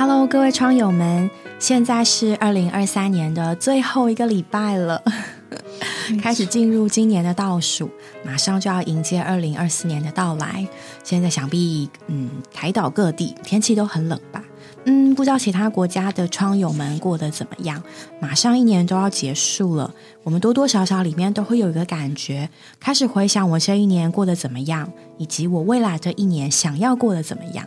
Hello，各位窗友们，现在是二零二三年的最后一个礼拜了，开始进入今年的倒数，马上就要迎接二零二四年的到来。现在想必，嗯，台岛各地天气都很冷吧？嗯，不知道其他国家的窗友们过得怎么样？马上一年都要结束了，我们多多少少里面都会有一个感觉，开始回想我这一年过得怎么样，以及我未来这一年想要过得怎么样。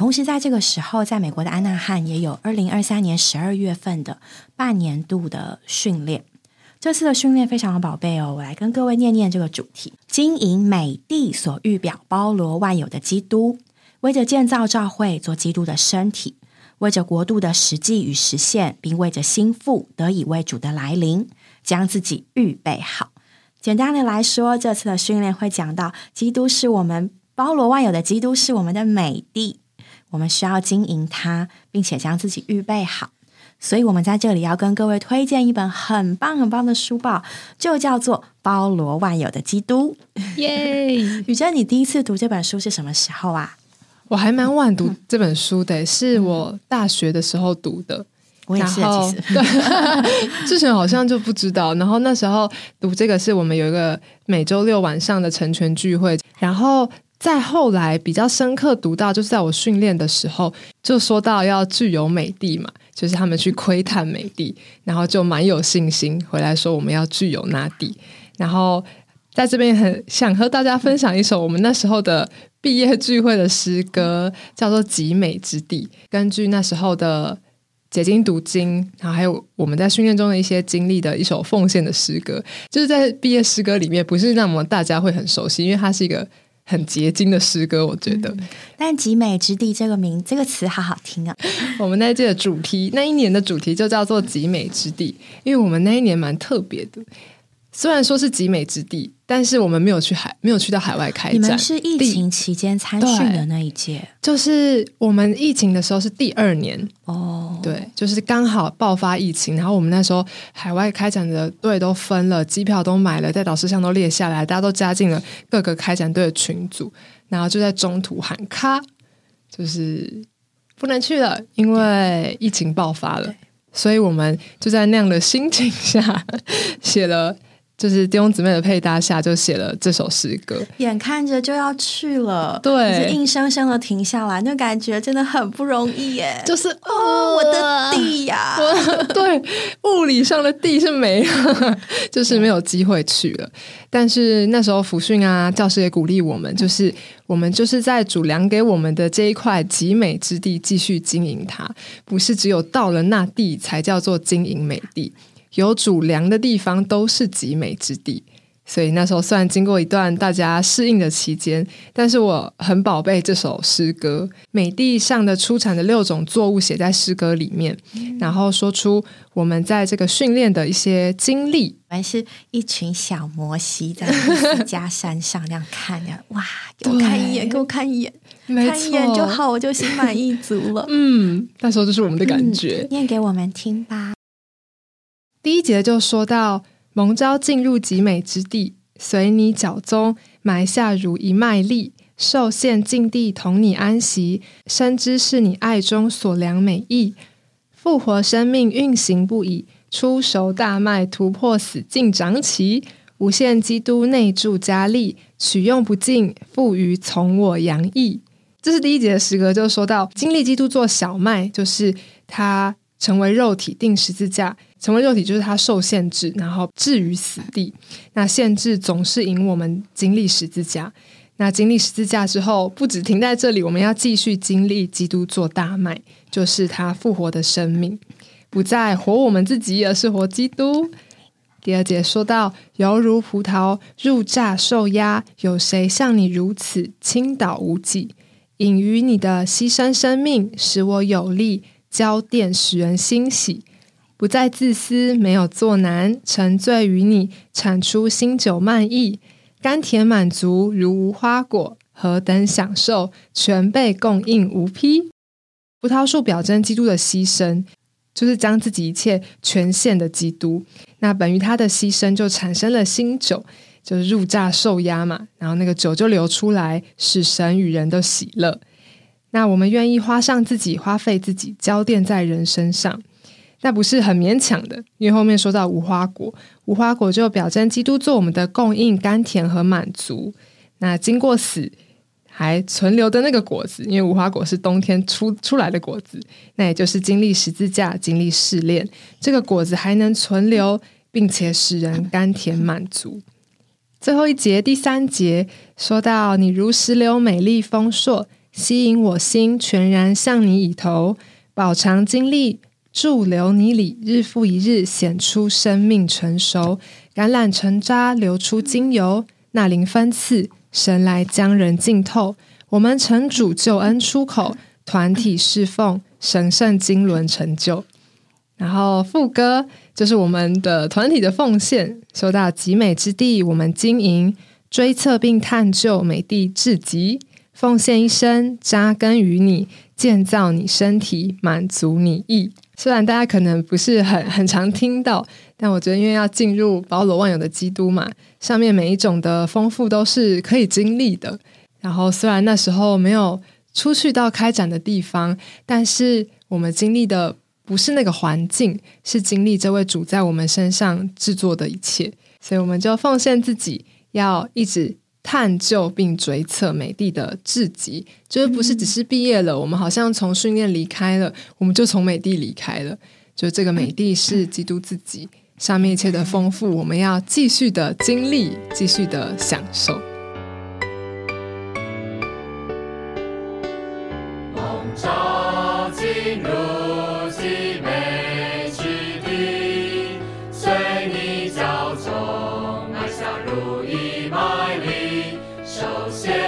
同时，在这个时候，在美国的安纳汉也有二零二三年十二月份的半年度的训练。这次的训练非常的宝贝哦，我来跟各位念念这个主题：经营美地所预表包罗万有的基督，为着建造教会做基督的身体，为着国度的实际与实现，并为着心腹得以为主的来临，将自己预备好。简单的来说，这次的训练会讲到，基督是我们包罗万有的基督，是我们的美地。我们需要经营它，并且将自己预备好。所以，我们在这里要跟各位推荐一本很棒很棒的书报，就叫做《包罗万有的基督》。耶！雨珍，你第一次读这本书是什么时候啊？我还蛮晚读这本书的，是我大学的时候读的。我也是，其实 对，之前好像就不知道。然后那时候读这个，是我们有一个每周六晚上的成全聚会，然后。再后来比较深刻读到，就是在我训练的时候，就说到要具有美地嘛，就是他们去窥探美地，然后就蛮有信心回来说我们要具有那地。然后在这边很想和大家分享一首我们那时候的毕业聚会的诗歌，叫做《极美之地》。根据那时候的解经读经，然后还有我们在训练中的一些经历的一首奉献的诗歌，就是在毕业诗歌里面不是那么大家会很熟悉，因为它是一个。很结晶的诗歌，我觉得。但“极美之地”这个名这个词好好听啊！我们那一届的主题，那一年的主题就叫做“极美之地”，因为我们那一年蛮特别的。虽然说是极美之地，但是我们没有去海，没有去到海外开展。你们是疫情期间参训的那一届，就是我们疫情的时候是第二年哦。对，就是刚好爆发疫情，然后我们那时候海外开展的队都分了，机票都买了，在导师上都列下来，大家都加进了各个开展队的群组，然后就在中途喊卡，就是不能去了，因为疫情爆发了，所以我们就在那样的心情下 写了。就是弟兄姊妹的配搭下，就写了这首诗歌。眼看着就要去了，对，硬生生的停下来，那感觉真的很不容易耶。就是哦，我的地呀，对，物理上的地是没了，就是没有机会去了。但是那时候福训啊，教师也鼓励我们，就是我们就是在主粮给我们的这一块极美之地继续经营它，不是只有到了那地才叫做经营美地。有主粮的地方都是极美之地，所以那时候虽然经过一段大家适应的期间，但是我很宝贝这首诗歌，美地上的出产的六种作物写在诗歌里面，然后说出我们在这个训练的一些经历。我们是一群小摩西在一家山上那样看着，哇，给我看一眼，给我看一眼，看一眼就好，我就心满意足了。嗯，那时候就是我们的感觉，念给我们听吧。第一节就说到蒙召进入极美之地，随你脚踪埋下如一麦粒，受限境地同你安息，深知是你爱中所良美意，复活生命运行不已，出熟大麦突破死境长起，无限基督内住加力，取用不尽，富余从我洋溢。这是第一节的诗歌，就说到经历基督做小麦，就是他成为肉体定十字架。成为肉体就是它受限制，然后置于死地。那限制总是引我们经历十字架。那经历十字架之后，不止停在这里，我们要继续经历基督做大麦，就是他复活的生命，不再活我们自己，而是活基督。第二节说到，犹如葡萄入榨受压，有谁像你如此倾倒无己，隐于你的牺牲生命，使我有力，浇奠使人欣喜。不再自私，没有作难，沉醉于你，产出新酒漫溢，甘甜满足如无花果，何等享受，全被供应无批。葡萄树表征基督的牺牲，就是将自己一切全献的基督。那本于他的牺牲，就产生了新酒，就是入榨受压嘛，然后那个酒就流出来，使神与人的喜乐。那我们愿意花上自己，花费自己，浇奠在人身上，那不是很勉强的。因为后面说到无花果，无花果就表征基督做我们的供应，甘甜和满足。那经过死还存留的那个果子，因为无花果是冬天出出来的果子，那也就是经历十字架、经历试炼，这个果子还能存留，并且使人甘甜满足。最后一节第三节说到：“你如石榴，美丽丰硕。”吸引我心，全然向你倚投，饱尝经历，驻留你里，日复一日显出生命成熟。橄榄成渣，流出精油，那灵分赐，神来将人浸透。我们成主救恩出口，团体侍奉，神圣经纶成就。然后副歌就是我们的团体的奉献，收到极美之地，我们经营追测并探究美地至极。奉献一生，扎根于你，建造你身体，满足你意。虽然大家可能不是很很常听到，但我觉得因为要进入包罗万有的基督嘛，上面每一种的丰富都是可以经历的。然后虽然那时候没有出去到开展的地方，但是我们经历的不是那个环境，是经历这位主在我们身上制作的一切。所以我们就奉献自己，要一直。探究并追测美帝的至极，就是不是只是毕业了，我们好像从训练离开了，我们就从美帝离开了。就这个美帝是基督自己，上面一切的丰富，我们要继续的经历，继续的享受。集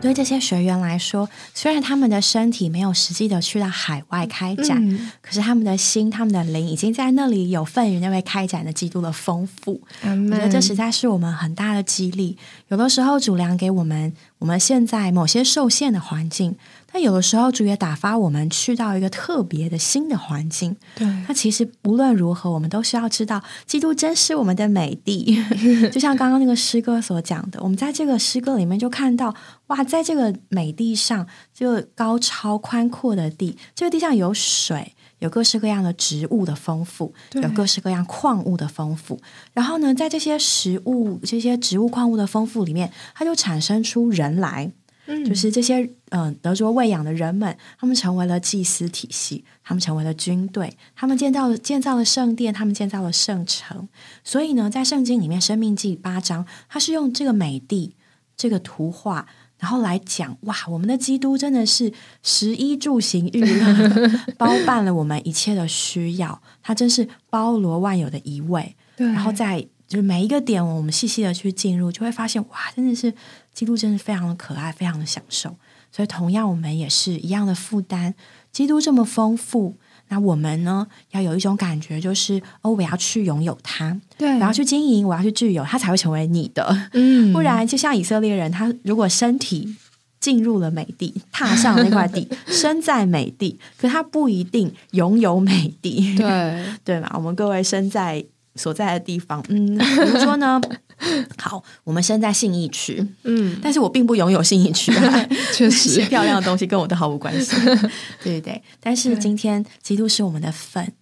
对这些学员来说，虽然他们的身体没有实际的去到海外开展，嗯可是他们的心、他们的灵已经在那里有份于那位开展的基督的丰富。阿我觉得这实在是我们很大的激励。有的时候主粮给我们，我们现在某些受限的环境，但有的时候主也打发我们去到一个特别的新的环境。对，那其实无论如何，我们都需要知道，基督真是我们的美地。就像刚刚那个诗歌所讲的，我们在这个诗歌里面就看到，哇，在这个美地上，这个高超宽阔的地，这个地上有水。有各式各样的植物的丰富，对有各式各样矿物的丰富。然后呢，在这些食物、这些植物、矿物的丰富里面，它就产生出人来。嗯就是这些嗯、呃德州喂养的人们，他们成为了祭司体系，他们成为了军队，他们建造了建造了圣殿，他们建造了圣城。所以呢，在圣经里面，《生命记》八章，它是用这个美地这个图画，然后来讲哇，我们的基督真的是十衣住行娱乐，包办了我们一切的需要，他真是包罗万有的一位。对，然后在就是每一个点，我们细细的去进入，就会发现哇，真的是基督，真是非常的可爱，非常的享受。所以，同样我们也是一样的负担。基督这么丰富，那我们呢，要有一种感觉，就是哦，我要去拥有它，对，我要去经营，我要去具有，它才会成为你的。嗯，不然，就像以色列人，他如果身体进入了美地，踏上那块地，身在美地，可他不一定拥有美地。对，对嘛？我们各位身在所在的地方，嗯，比如说呢，好，我们身在信义区，嗯，但是我并不拥有信义区、啊，确实，漂亮的东西跟我都毫无关系，对对对？但是今天基督是我们的份，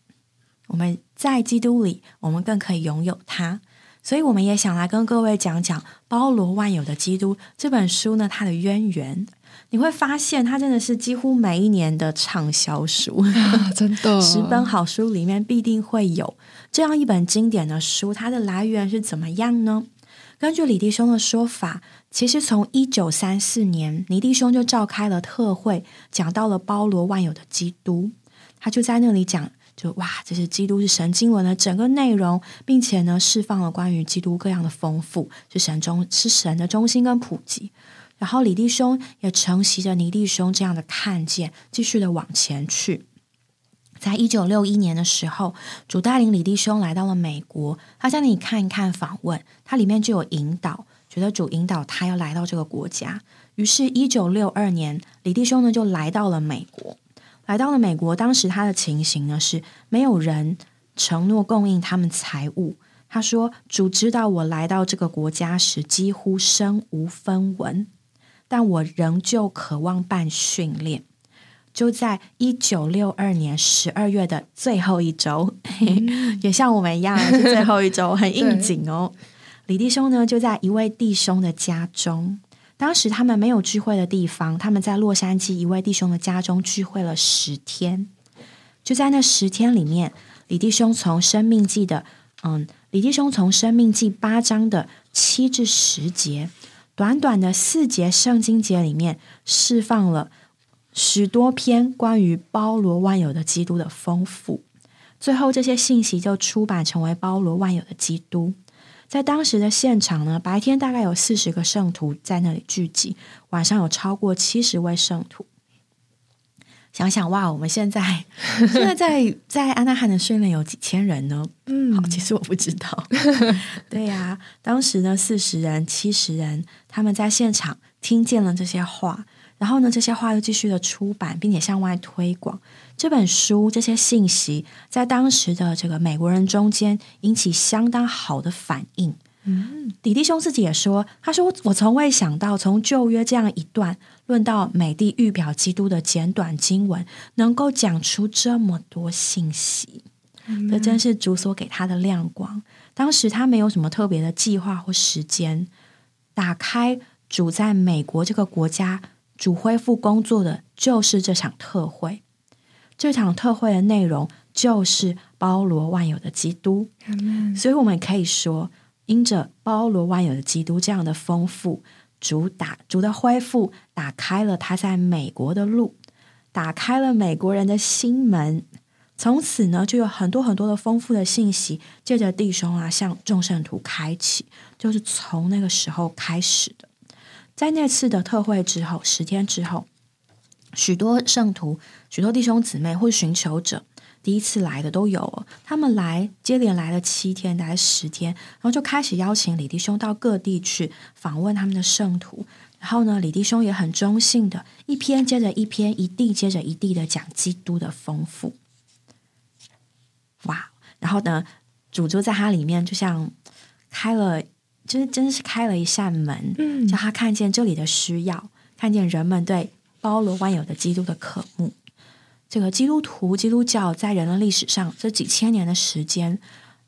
我们在基督里，我们更可以拥有它。所以，我们也想来跟各位讲讲《包罗万有的基督》这本书呢，它的渊源。你会发现，它真的是几乎每一年的畅销书。啊，真的，十本好书里面必定会有这样一本经典的书，它的来源是怎么样呢？根据李弟兄的说法，其实从一九三四年，李弟兄就召开了特会，讲到了包罗万有的基督，他就在那里讲，就哇，这是基督是神经文的整个内容，并且呢，释放了关于基督各样的丰富，是神中是神的中心跟普及。然后李弟兄也承袭着倪弟兄这样的看见，继续的往前去。在一九六一年的时候，主带领李弟兄来到了美国，他向你看一看访问，他里面就有引导，觉得主引导他要来到这个国家。于是，一九六二年，李弟兄呢就来到了美国。来到了美国，当时他的情形呢是没有人承诺供应他们财物。他说：“主知道我来到这个国家时几乎身无分文，但我仍旧渴望办训练。”就在一九六二年十二月的最后一周，也像我们一样是最后一周，很应景哦。李弟兄呢就在一位弟兄的家中，当时他们没有聚会的地方，他们在洛杉矶一位弟兄的家中聚会了十天。就在那十天里面，李弟兄从《生命记》的嗯，李弟兄从《生命记》八章的七至十节，短短的四节圣经节里面，释放了许多篇关于包罗万有的基督的丰富。最后，这些信息就出版成为包罗万有的基督。在当时的现场呢，白天大概有四十个圣徒在那里聚集，晚上有超过七十位圣徒。想想哇，我们现在 现在在在安纳汉的训练有几千人呢？嗯，好，其实我不知道。对呀、当时呢，四十人、七十人，他们在现场听见了这些话，然后呢，这些话又继续的出版，并且向外推广。这本书这些信息，在当时的这个美国人中间引起相当好的反应。嗯，李弟兄自己也说：“他说我从未想到，从旧约这样一段论到美帝预表基督的简短经文，能够讲出这么多信息。这真是主所给他的亮光。当时他没有什么特别的计划或时间，打开主在美国这个国家主恢复工作的就是这场特会。这场特会的内容就是包罗万有的基督。所以我们可以说，因着包罗万有的基督这样的丰富，主打主的恢复，打开了他在美国的路，打开了美国人的心门，从此呢，就有很多很多的丰富的信息，借着弟兄啊向众圣徒开启，就是从那个时候开始的。在那次的特会之后，十天之后，许多圣徒、许多弟兄姊妹或寻求者，第一次来的都有，他们来接连来了七天，大概十天，然后就开始邀请李弟兄到各地去访问他们的圣徒。然后呢，李弟兄也很中性的，一篇接着一篇，一地接着一地的讲基督的丰富。哇！然后呢，主就在他里面，就像开了，就是真是开了一扇门，嗯叫他看见这里的需要，看见人们对包罗万有的基督的渴慕。这个基督徒、基督教在人类历史上这几千年的时间，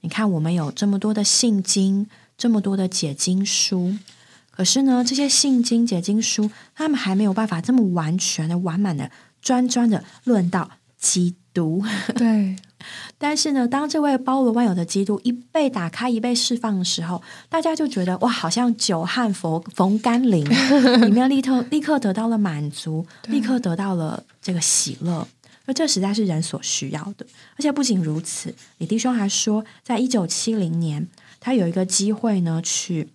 你看我们有这么多的信经，这么多的解经书，可是呢，这些信经、解经书，他们还没有办法这么完全的、完满的、专专的论到基督。对，但是呢，当这位包罗万有的基督一被打开、一被释放的时候，大家就觉得哇，好像久旱逢逢甘霖，里面立刻立刻得到了满足，立刻得到了这个喜乐。而这实在是人所需要的。而且不仅如此，李弟兄还说，在一九七零年，他有一个机会呢，去，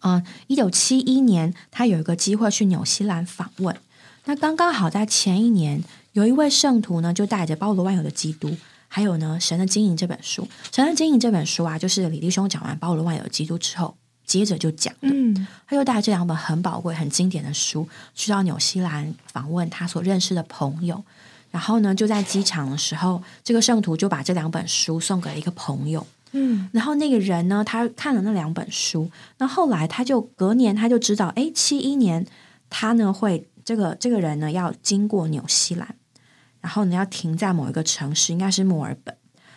嗯，一九七一年，他有一个机会去纽西兰访问。那刚刚好在前一年，有一位圣徒呢，就带着包罗万有的基督，还有呢《神的经营》这本书，《神的经营》这本书啊，就是李弟兄讲完包罗万有的基督之后，接着就讲的。嗯，他又带这两本很宝贵、很经典的书，去到纽西兰访问他所认识的朋友。然后呢，就在机场的时候，这个圣徒就把这两本书送给了一个朋友。嗯，然后那个人呢，他看了那两本书，那后来他就隔年他就知道，哎，七一年他呢会这个这个人呢要经过纽西兰，然后呢要停在某一个城市，应该是墨尔本。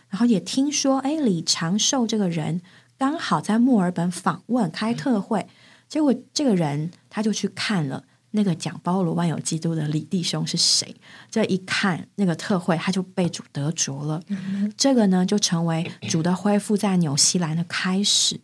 然后也听说，哎，李长寿这个人刚好在墨尔本访问开特会，结果这个人他就去看了那个讲包罗万有基督的李弟兄是谁。这一看那个特会，他就被主得着了。这个呢，就成为主的恢复在纽西兰的开始。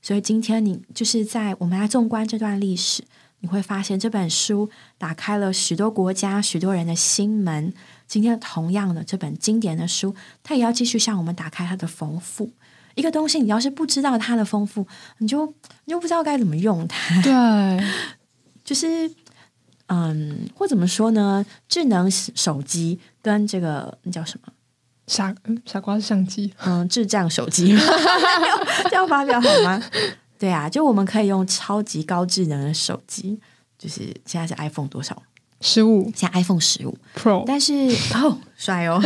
所以今天你就是在我们来纵观这段历史，你会发现这本书打开了许多国家、许多人的心门。今天同样的这本经典的书，它也要继续向我们打开它的丰富。一个东西，你要是不知道它的丰富，你就你就不知道该怎么用它。对，就是嗯，或怎么说呢？智能手机跟这个那叫什么？傻嗯傻瓜相机，嗯，智障手机，这样发表好吗？对啊，就我们可以用超级高智能的手机，就是现在是 iPhone 多少？十五像 iPhone 十五，Pro，但是哦，帅哦！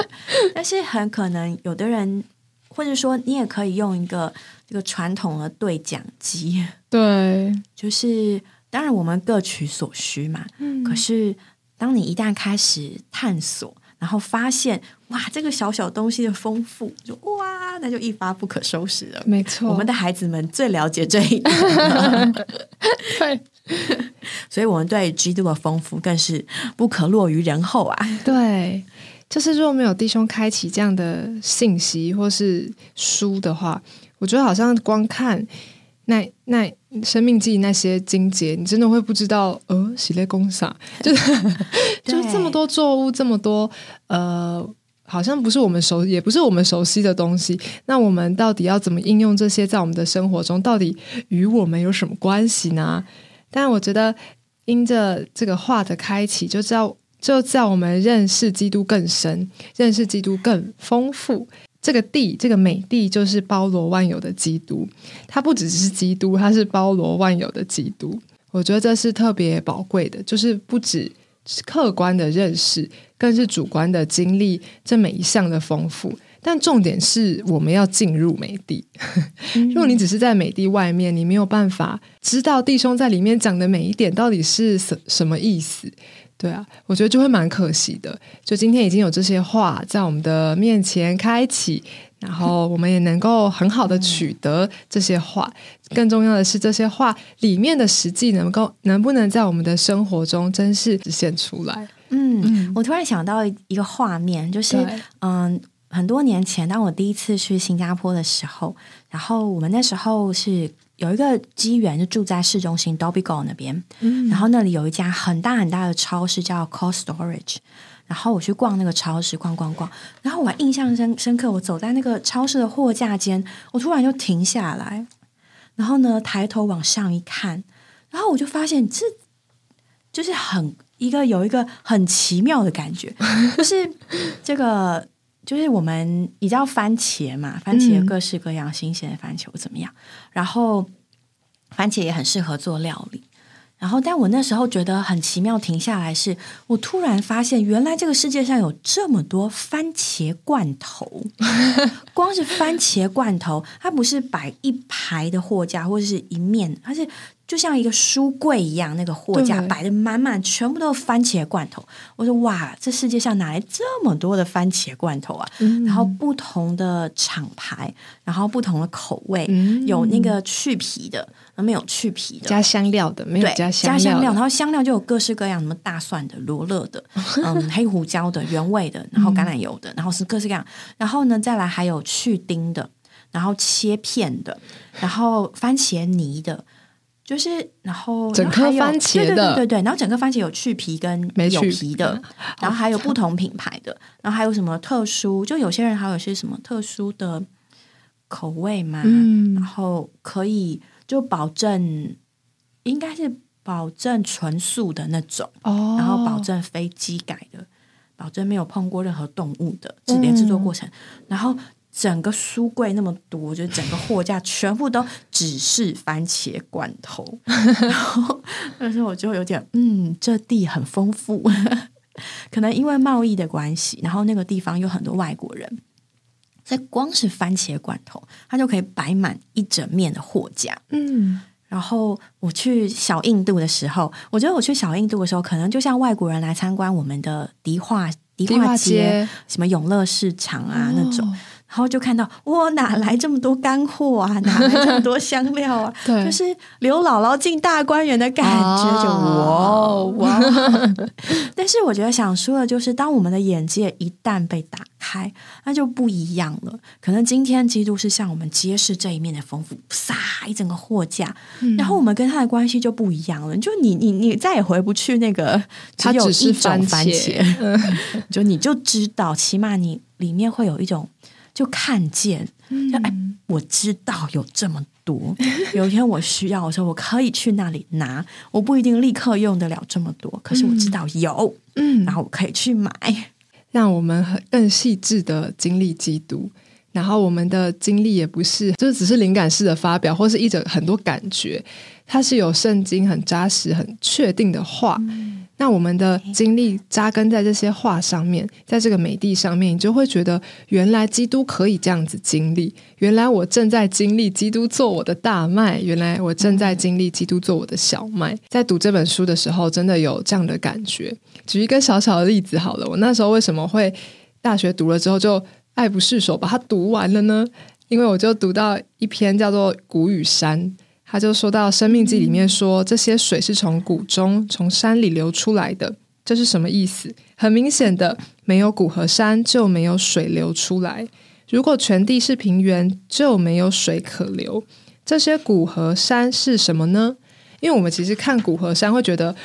但是很可能有的人，或者说你也可以用一个这个传统的对讲机，对，就是当然我们各取所需嘛。嗯可是当你一旦开始探索，然后发现哇，这个小小东西的丰富，就哇，那就一发不可收拾了。没错，我们的孩子们最了解这一点，对所以我们对基督的丰富更是不可落于人后啊！对，就是如果没有弟兄开启这样的信息或是书的话，我觉得好像光看那那生命记那些精节，你真的会不知道，呃，喜类公啥，就是就是这么多作物，这么多呃。好像不是我们熟，也不是我们熟悉的东西。那我们到底要怎么应用这些在我们的生活中？到底与我们有什么关系呢？但我觉得，因着这个话的开启，就知道就在我们认识基督更深，认识基督更丰富。这个地，这个美地，就是包罗万有的基督。它不只是基督，它是包罗万有的基督。我觉得这是特别宝贵的，就是不止客观的认识，更是主观的经历这每一项的丰富。但重点是我们要进入美地。如果你只是在美地外面，你没有办法知道弟兄在里面讲的每一点到底是什什么意思。对啊，我觉得就会蛮可惜的。就今天已经有这些话在我们的面前开启，然后我们也能够很好的取得这些话。更重要的是，这些话里面的实际能够能不能在我们的生活中真是实现出来？嗯，我突然想到一个画面，就是嗯，很多年前，当我第一次去新加坡的时候，然后我们那时候是有一个机缘，就住在市中心 Dobby Go 那边，嗯。然后那里有一家很大很大的超市叫 Cold Storage，然后我去逛那个超市，逛逛逛，然后我还印象深深刻，我走在那个超市的货架间，我突然就停下来，然后呢抬头往上一看，然后我就发现这就是很一个有一个很奇妙的感觉，就是这个就是我们你知道番茄嘛，番茄各式各样新鲜的番茄怎么样，然后番茄也很适合做料理。然后，但我那时候觉得很奇妙，停下来是我突然发现，原来这个世界上有这么多番茄罐头。光是番茄罐头，它不是摆一排的货架或者是一面，它是就像一个书柜一样，那个货架摆的满满，全部都是番茄罐头。我说哇，这世界上哪来这么多的番茄罐头啊？然后不同的厂牌，然后不同的口味，有那个去皮的。没有去皮的，加香料的，没有加加香料，然后香料就有各式各样，什么大蒜的、罗勒的、嗯，黑胡椒的、原味的，然后橄榄油的，然后是各式各样。然后呢，再来还有去丁的，然后切片的，然后番茄泥的，就是然后整颗番茄的，对对对，然后整个番茄有去皮跟没有皮的，然后还有不同品牌的，然后还有什么特殊，就有些人还有些什么特殊的口味嘛，然后可以。就保证应该是保证纯素的那种，然后保证非机改的，保证没有碰过任何动物的，连制作过程。然后整个书柜那么多，就整个货架全部都只是番茄罐头。然后那时候我就有点，嗯，这地很丰富，可能因为贸易的关系，然后那个地方有很多外国人。在光是番茄罐头，它就可以摆满一整面的货架。嗯，然后我去小印度的时候，我觉得我去小印度的时候，可能就像外国人来参观我们的迪化迪化街、什么永乐市场啊那种。然后就看到哇，哪来这么多干货啊？哪来这么多香料啊？对，就是刘姥姥进大观园的感觉，就哇哇！但是我觉得想说的就是，当我们的眼界一旦被打开，那就不一样了。可能今天基督是向我们揭示这一面的丰富，撒一整个货架，然后我们跟他的关系就不一样了。就你你你再也回不去那个只有一种番茄，就你就知道，起码你里面会有一种。就看见，就哎，我知道有这么多。有一天我需要的时候，我可以去那里拿。我不一定立刻用得了这么多，可是我知道有，嗯，然后我可以去买，让我们很更细致的经历基督。然后我们的经历也不是，就是只是灵感式的发表，或是一整很多感觉，它是有圣经很扎实、很确定的话。那我们的经历扎根在这些话上面，在这个美地上面，你就会觉得原来基督可以这样子经历。原来我正在经历基督做我的大麦，原来我正在经历基督做我的小麦。在读这本书的时候，真的有这样的感觉。举一个小小的例子好了，我那时候为什么会大学读了之后就爱不释手把它读完了呢？因为我就读到一篇叫做《谷雨山》。他就说到《生命记》里面说，这些水是从谷中、从山里流出来的，这是什么意思？很明显的，没有谷和山就没有水流出来。如果全地是平原，就没有水可流。这些谷和山是什么呢？因为我们其实看谷和山会觉得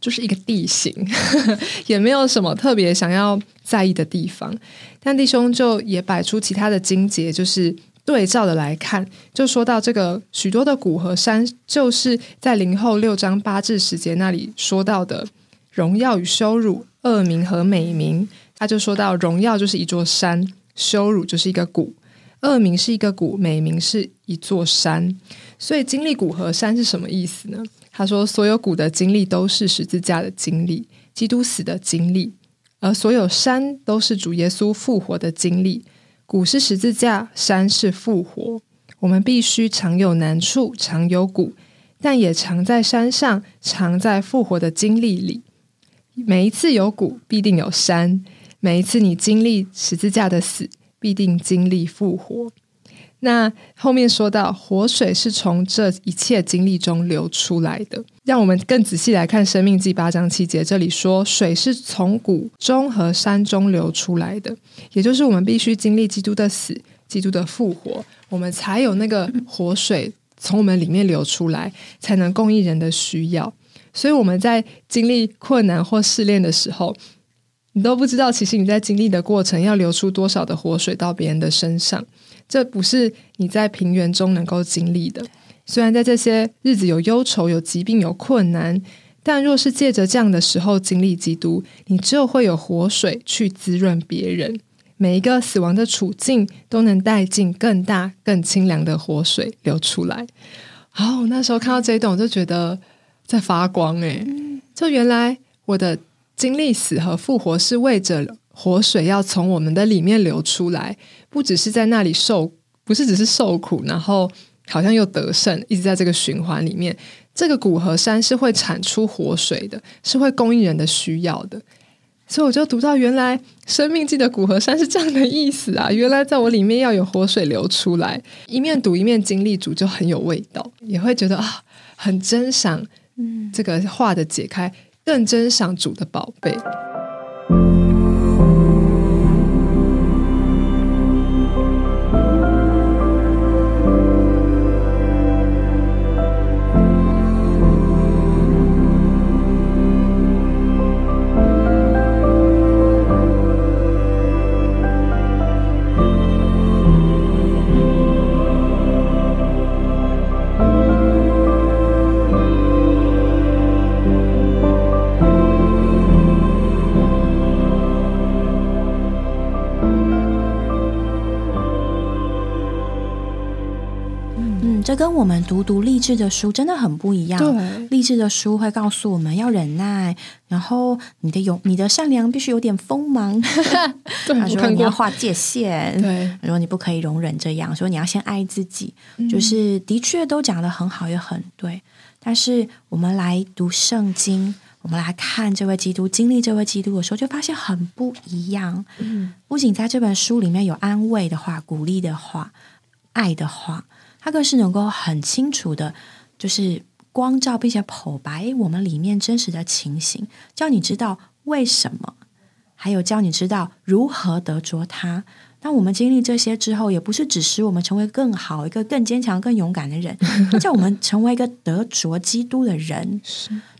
就是一个地形，也没有什么特别想要在意的地方。但弟兄就也摆出其他的经节，就是。对照的来看，就说到这个许多的谷和山，就是在零后六章八至十节那里说到的荣耀与羞辱、恶名和美名。他就说到荣耀就是一座山，羞辱就是一个谷，恶名是一个谷，美名是一座山。所以经历谷和山是什么意思呢？他说，所有谷的经历都是十字架的经历，基督死的经历，而所有山都是主耶稣复活的经历。谷是十字架，山是复活。我们必须常有难处，常有谷，但也常在山上，常在复活的经历里。每一次有谷，必定有山；每一次你经历十字架的死，必定经历复活。那后面说到，活水是从这一切经历中流出来的。让我们更仔细来看《生命记》八章七节，这里说水是从谷中和山中流出来的，也就是我们必须经历基督的死、基督的复活，我们才有那个活水从我们里面流出来，才能供应人的需要。所以我们在经历困难或试炼的时候，你都不知道，其实你在经历的过程要流出多少的活水到别人的身上，这不是你在平原中能够经历的。虽然在这些日子有忧愁、有疾病、有困难，但若是借着这样的时候经历基督，你就会有活水去滋润别人。每一个死亡的处境都能带进更大、更清凉的活水流出来。哦，那时候看到这一段，我就觉得在发光诶，就原来我的经历死和复活是为着活水要从我们的里面流出来，不只是在那里受，不是只是受苦，然后。好像又得胜，一直在这个循环里面。这个古河山是会产出活水的，是会供应人的需要的。所以我就读到，原来生命记的古河山是这样的意思啊！原来在我里面要有活水流出来。一面读一面经历主，就很有味道，也会觉得啊，很珍赏。嗯，这个话的解开，更珍赏主的宝贝。这跟我们读读励志的书真的很不一样。励志的书会告诉我们要忍耐，然后你的勇、你的善良必须有点锋芒。他说你要划界限，对，说你不可以容忍这样，说你要先爱自己。就是的确都讲的很好，也很对。但是我们来读圣经，我们来看这位基督经历这位基督的时候，就发现很不一样。嗯，不仅在这本书里面有安慰的话、鼓励的话、爱的话。他更是能够很清楚的，就是光照并且剖白我们里面真实的情形，叫你知道为什么，还有教你知道如何得着他。当我们经历这些之后，也不是只使我们成为更好、一个更坚强、更勇敢的人，叫我们成为一个得着基督的人。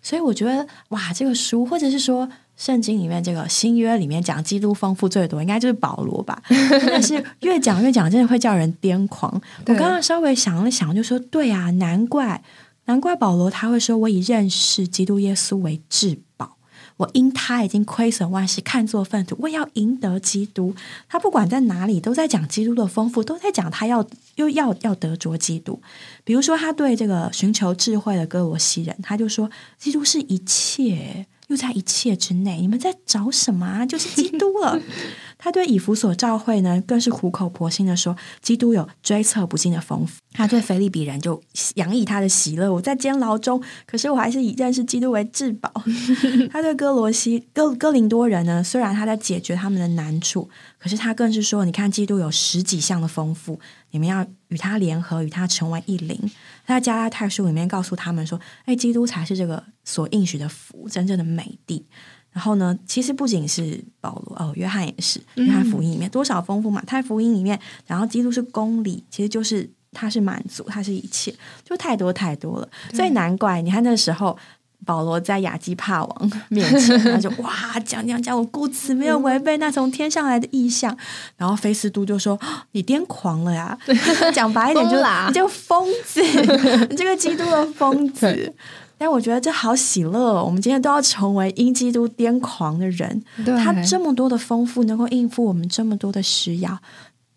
所以我觉得，哇，这个书，或者是说。圣经里面这个新约里面讲基督丰富最多，应该就是保罗吧？但是越讲越讲，真的会叫人癫狂。我刚刚稍微想了想，就说对啊，难怪难怪保罗他会说：“我以认识基督耶稣为至宝，我因他已经亏损万事，看作粪土，我要赢得基督。”他不管在哪里，都在讲基督的丰富，都在讲他要又要要得着基督。比如说，他对这个寻求智慧的哥罗西人，他就说：“基督是一切。”又在一切之内，你们在找什么啊？就是基督了。他对以弗所教会呢，更是苦口婆心的说，基督有追测不尽的丰富。他对腓利比人就洋溢他的喜乐。我在监牢中，可是我还是以认识基督为至宝。他对哥罗西哥哥林多人呢，虽然他在解决他们的难处，可是他更是说，你看基督有十几项的丰富，你们要与他联合，与他成为一灵。他在加拉太书里面告诉他们说，哎，基督才是这个所应许的福，真正的美地。然后呢？其实不仅是保罗哦，约翰也是。约翰福音里面多少丰富嘛？太福音里面，然后基督是公理，其实就是他是满足，他是一切，就太多太多了。所以难怪你看那时候保罗在亚基帕王面前，他就哇讲讲讲，我故此没有违背那从天上来的意象。然后菲斯都就说：“你癫狂了呀！” 讲白一点，就你这个疯子，你这个基督的疯子。但我觉得这好喜乐，我们今天都要成为因基督癫狂的人。他这么多的丰富，能够应付我们这么多的需要。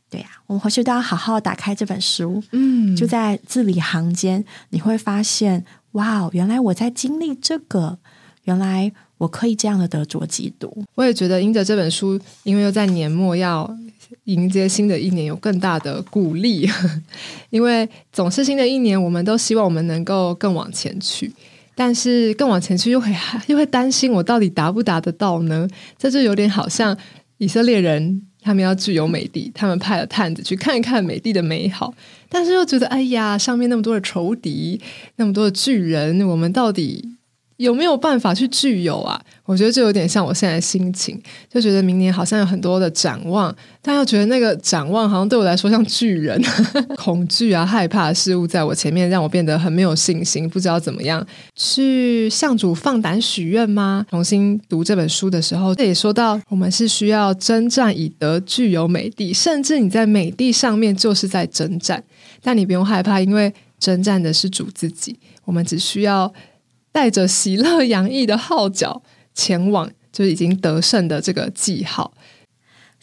对呀，我们回去都要好好打开这本书。嗯，就在字里行间，你会发现，哇哦，原来我在经历这个，原来我可以这样的得着基督。我也觉得，因着这本书，因为又在年末要迎接新的一年，有更大的鼓励。因为总是新的一年，我们都希望我们能够更往前去。但是更往前去又会 又会担心我到底达不达得到呢？这就有点好像以色列人他们要具有美帝，他们派了探子去看一看美帝的美好，但是又觉得哎呀，上面那么多的仇敌，那么多的巨人，我们到底有没有办法去具有啊？我觉得这有点像我现在的心情，就觉得明年好像有很多的展望，但又觉得那个展望好像对我来说像巨人，恐惧啊、害怕的事物在我前面，让我变得很没有信心，不知道怎么样去向主放胆许愿吗？重新读这本书的时候，这也说到我们是需要征战以得具有美地，甚至你在美地上面就是在征战，但你不用害怕，因为征战的是主自己，我们只需要。带着喜乐洋溢的号角前往，就已经得胜的这个记号。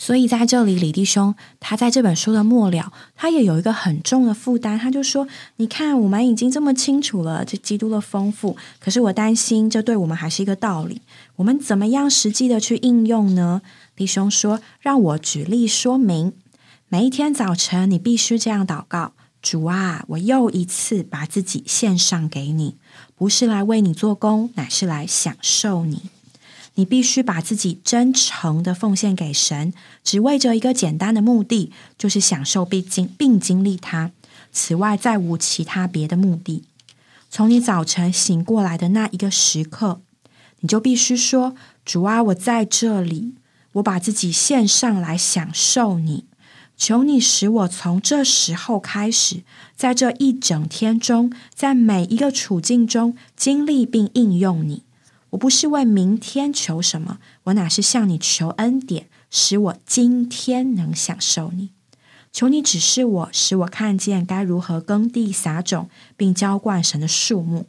所以在这里，李弟兄他在这本书的末了，他也有一个很重的负担。他就说：“你看，我们已经这么清楚了这基督的丰富，可是我担心这对我们还是一个道理。我们怎么样实际的去应用呢？”弟兄说：“让我举例说明。每一天早晨，你必须这样祷告：主啊，我又一次把自己献上给你。”不是来为你做工，乃是来享受你。你必须把自己真诚的奉献给神，只为着一个简单的目的，就是享受并经并经历它。此外，再无其他别的目的。从你早晨醒过来的那一个时刻，你就必须说：“主啊，我在这里，我把自己献上来享受你。”求你使我从这时候开始，在这一整天中，在每一个处境中经历并应用你。我不是为明天求什么，我乃是向你求恩典，使我今天能享受你。求你指示我，使我看见该如何耕地撒种，并浇灌神的树木。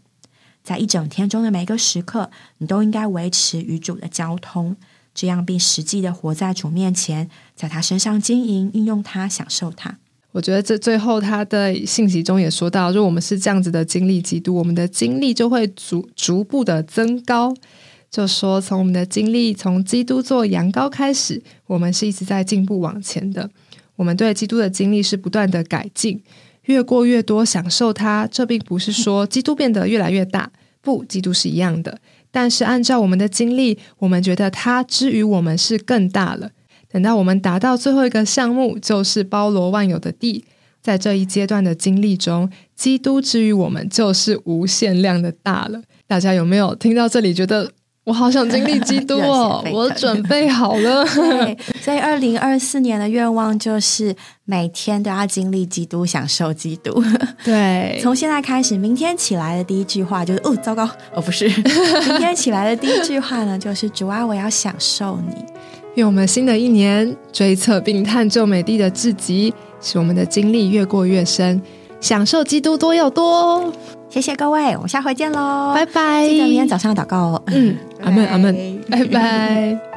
在一整天中的每个时刻，你都应该维持与主的交通。这样，并实际的活在主面前，在他身上经营、运用他、享受他。我觉得这最后他的信息中也说到，如果我们是这样子的经历基督，我们的经历就会逐逐步的增高。就说从我们的经历，从基督做羊羔开始，我们是一直在进步往前的。我们对基督的经历是不断的改进，越过越多，享受它。这并不是说基督变得越来越大，不，基督是一样的。但是，按照我们的经历，我们觉得它之于我们是更大了。等到我们达到最后一个项目，就是包罗万有的地，在这一阶段的经历中，基督之于我们就是无限量的大了。大家有没有听到这里觉得？我好想经历基督哦！我准备好了。对，所以二零二四年的愿望就是每天都要经历基督，享受基督。对，从现在开始，明天起来的第一句话就是：哦，糟糕，哦，不是。明天起来的第一句话呢，就是主啊，我要享受你。愿我们新的一年追测并探究美丽的至极，使我们的经历越过越深，享受基督多又多。谢谢各位，我们下回见喽，拜拜！记得明天早上祷告哦。嗯，阿门阿门，拜拜。